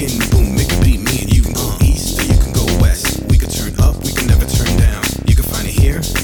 Can you boom? It could be me and you. Uh, east or you can go west. We could turn up, we can never turn down. You can find it here.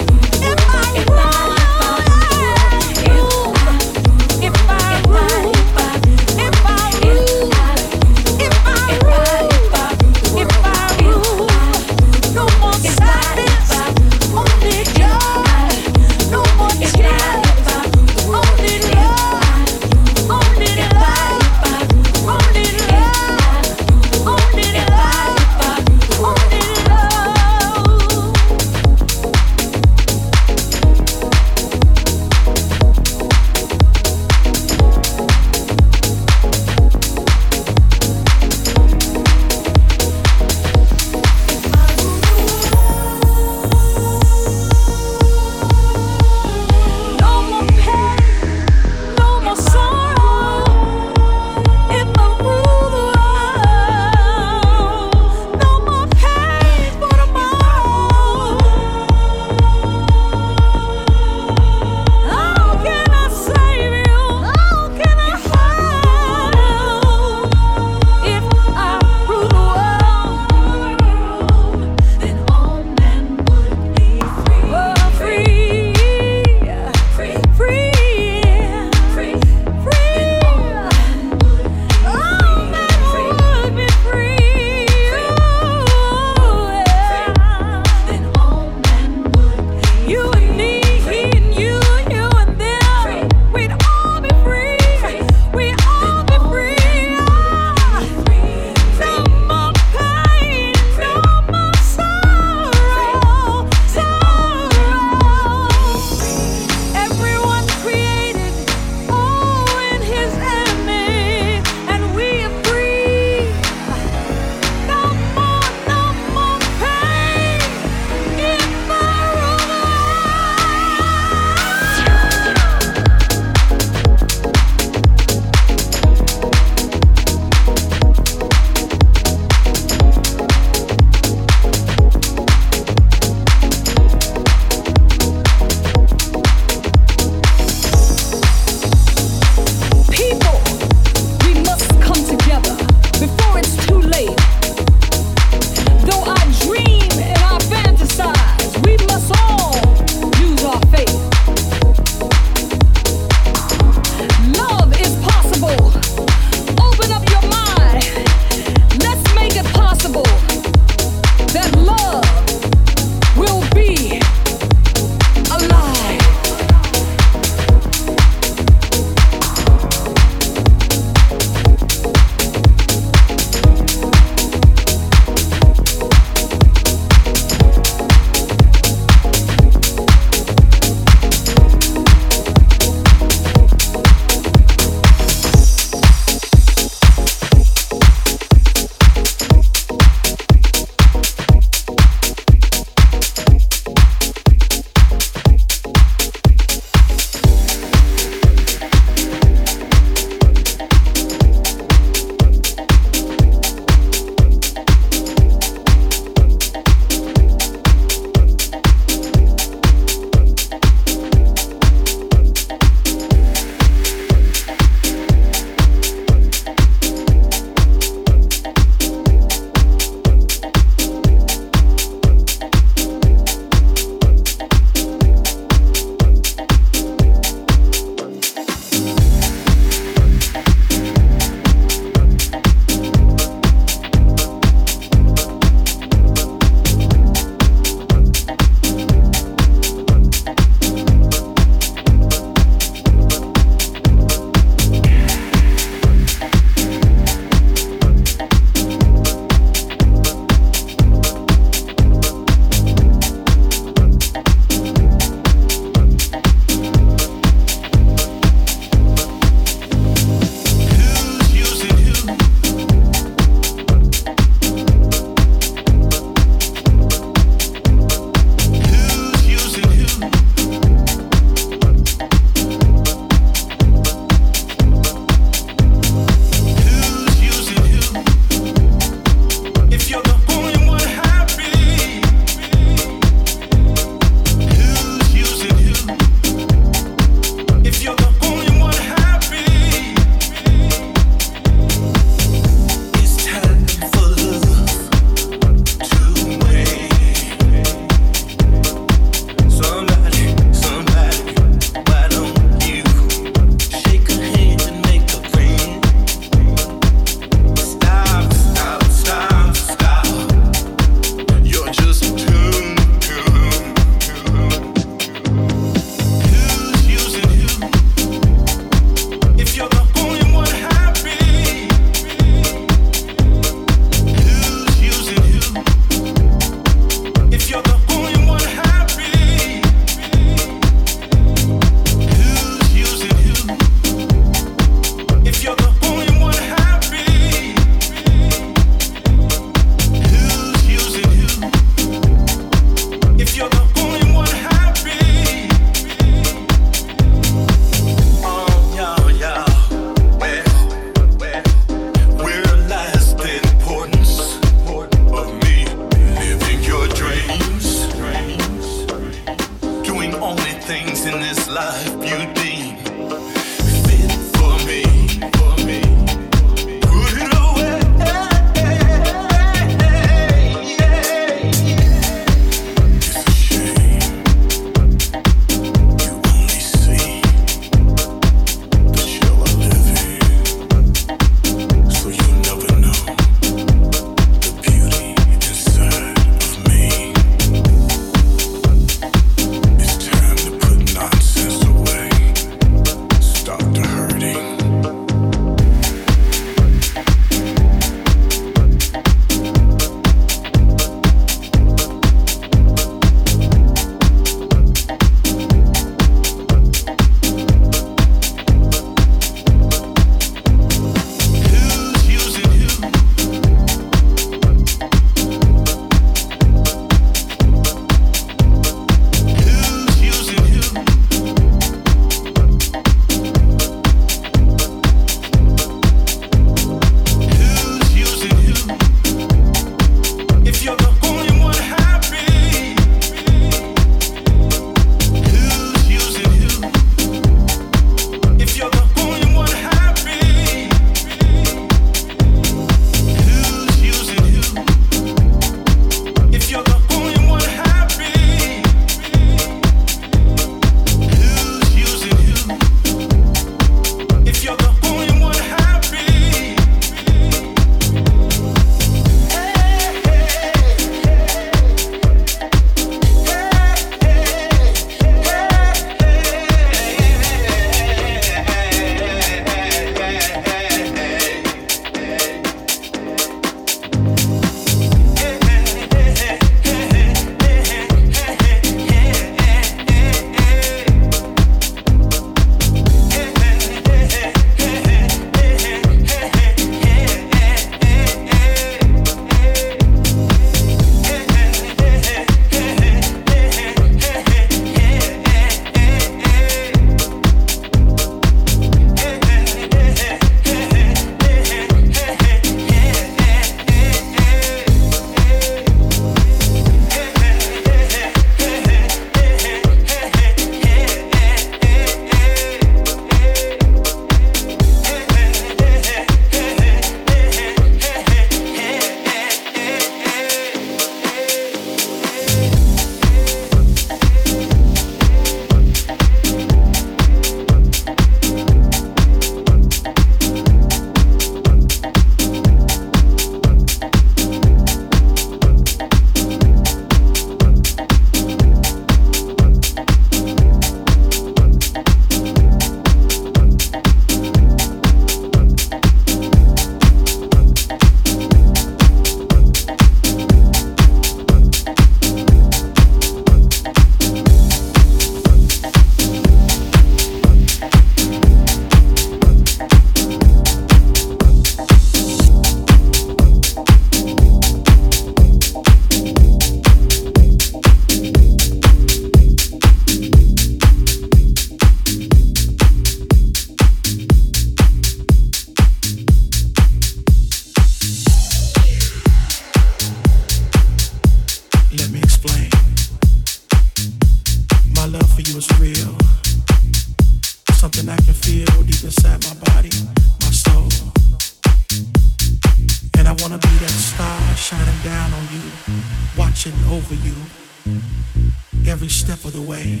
Step of the way.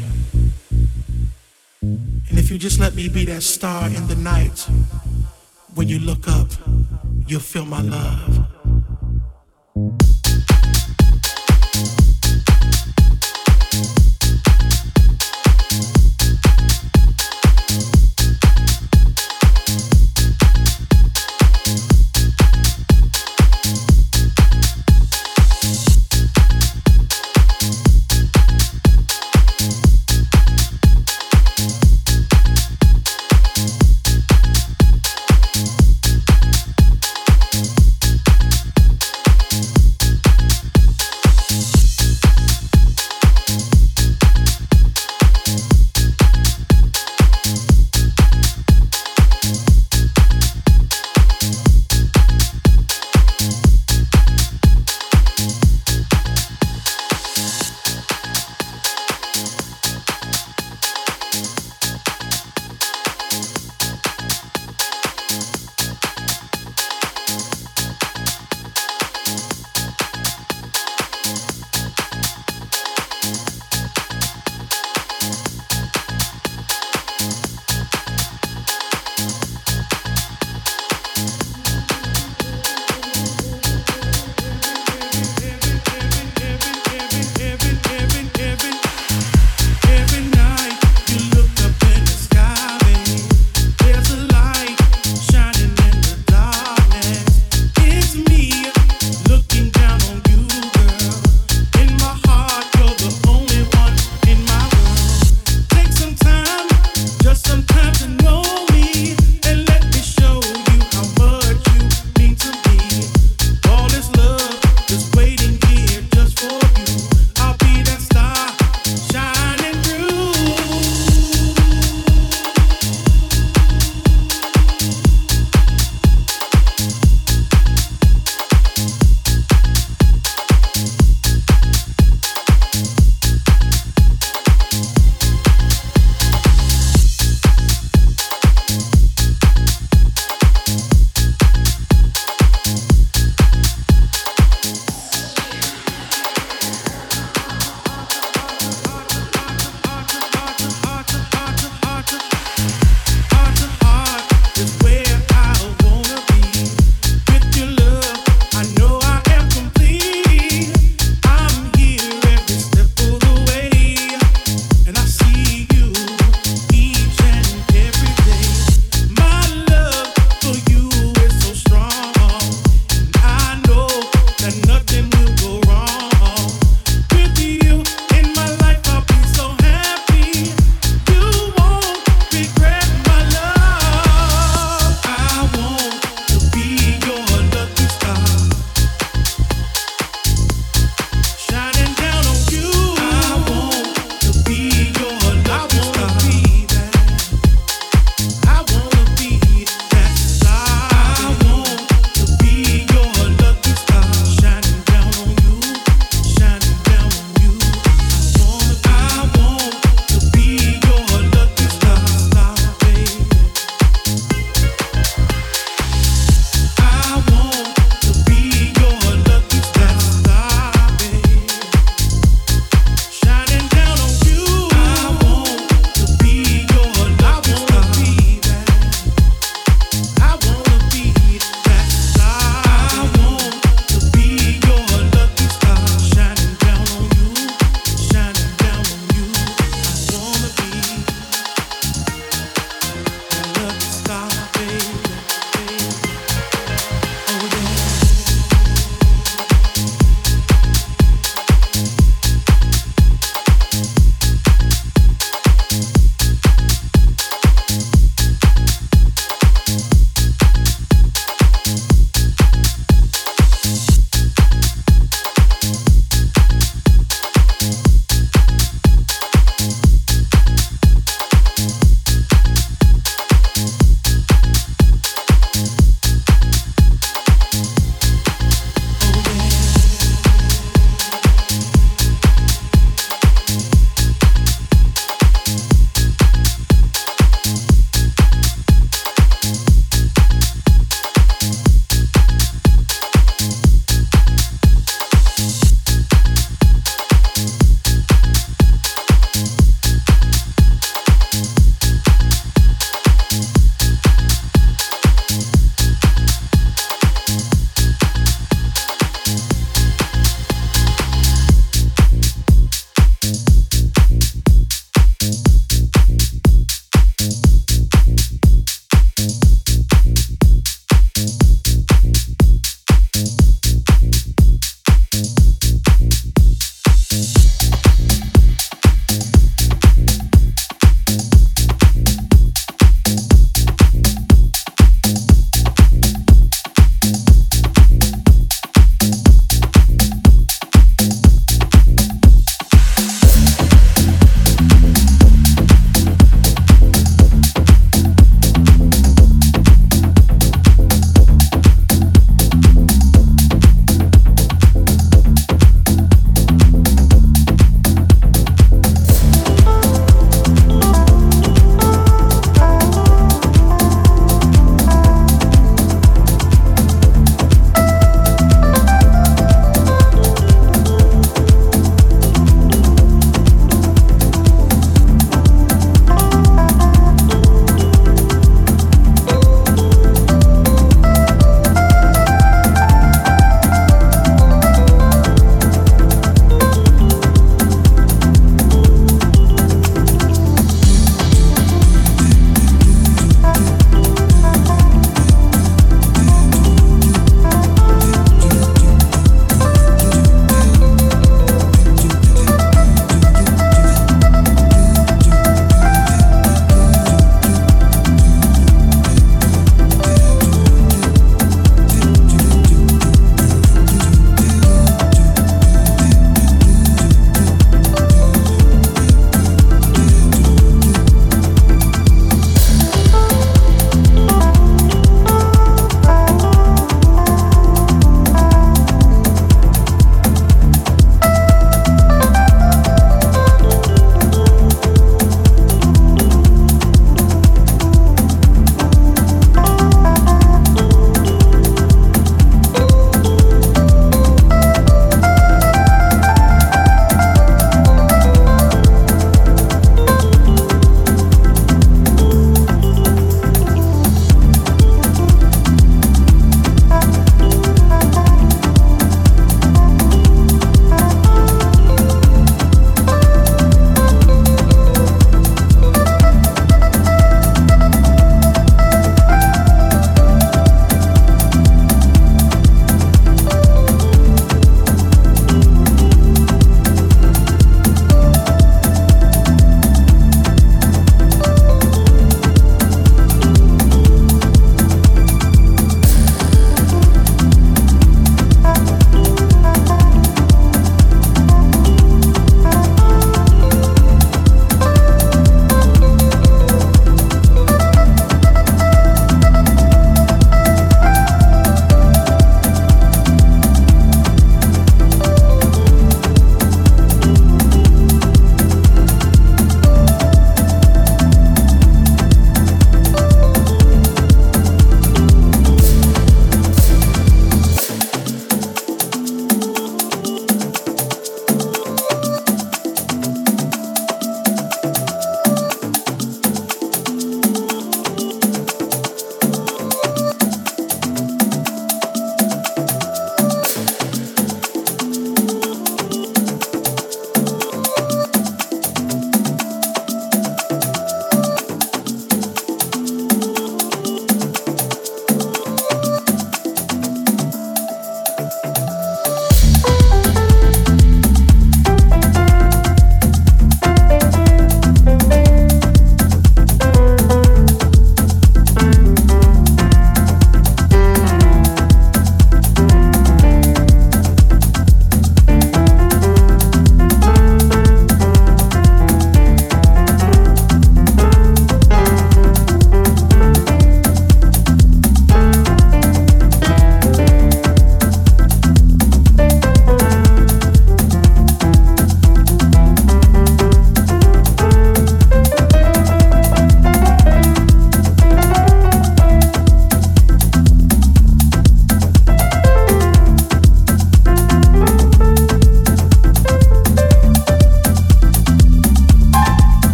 And if you just let me be that star in the night, when you look up, you'll feel my love.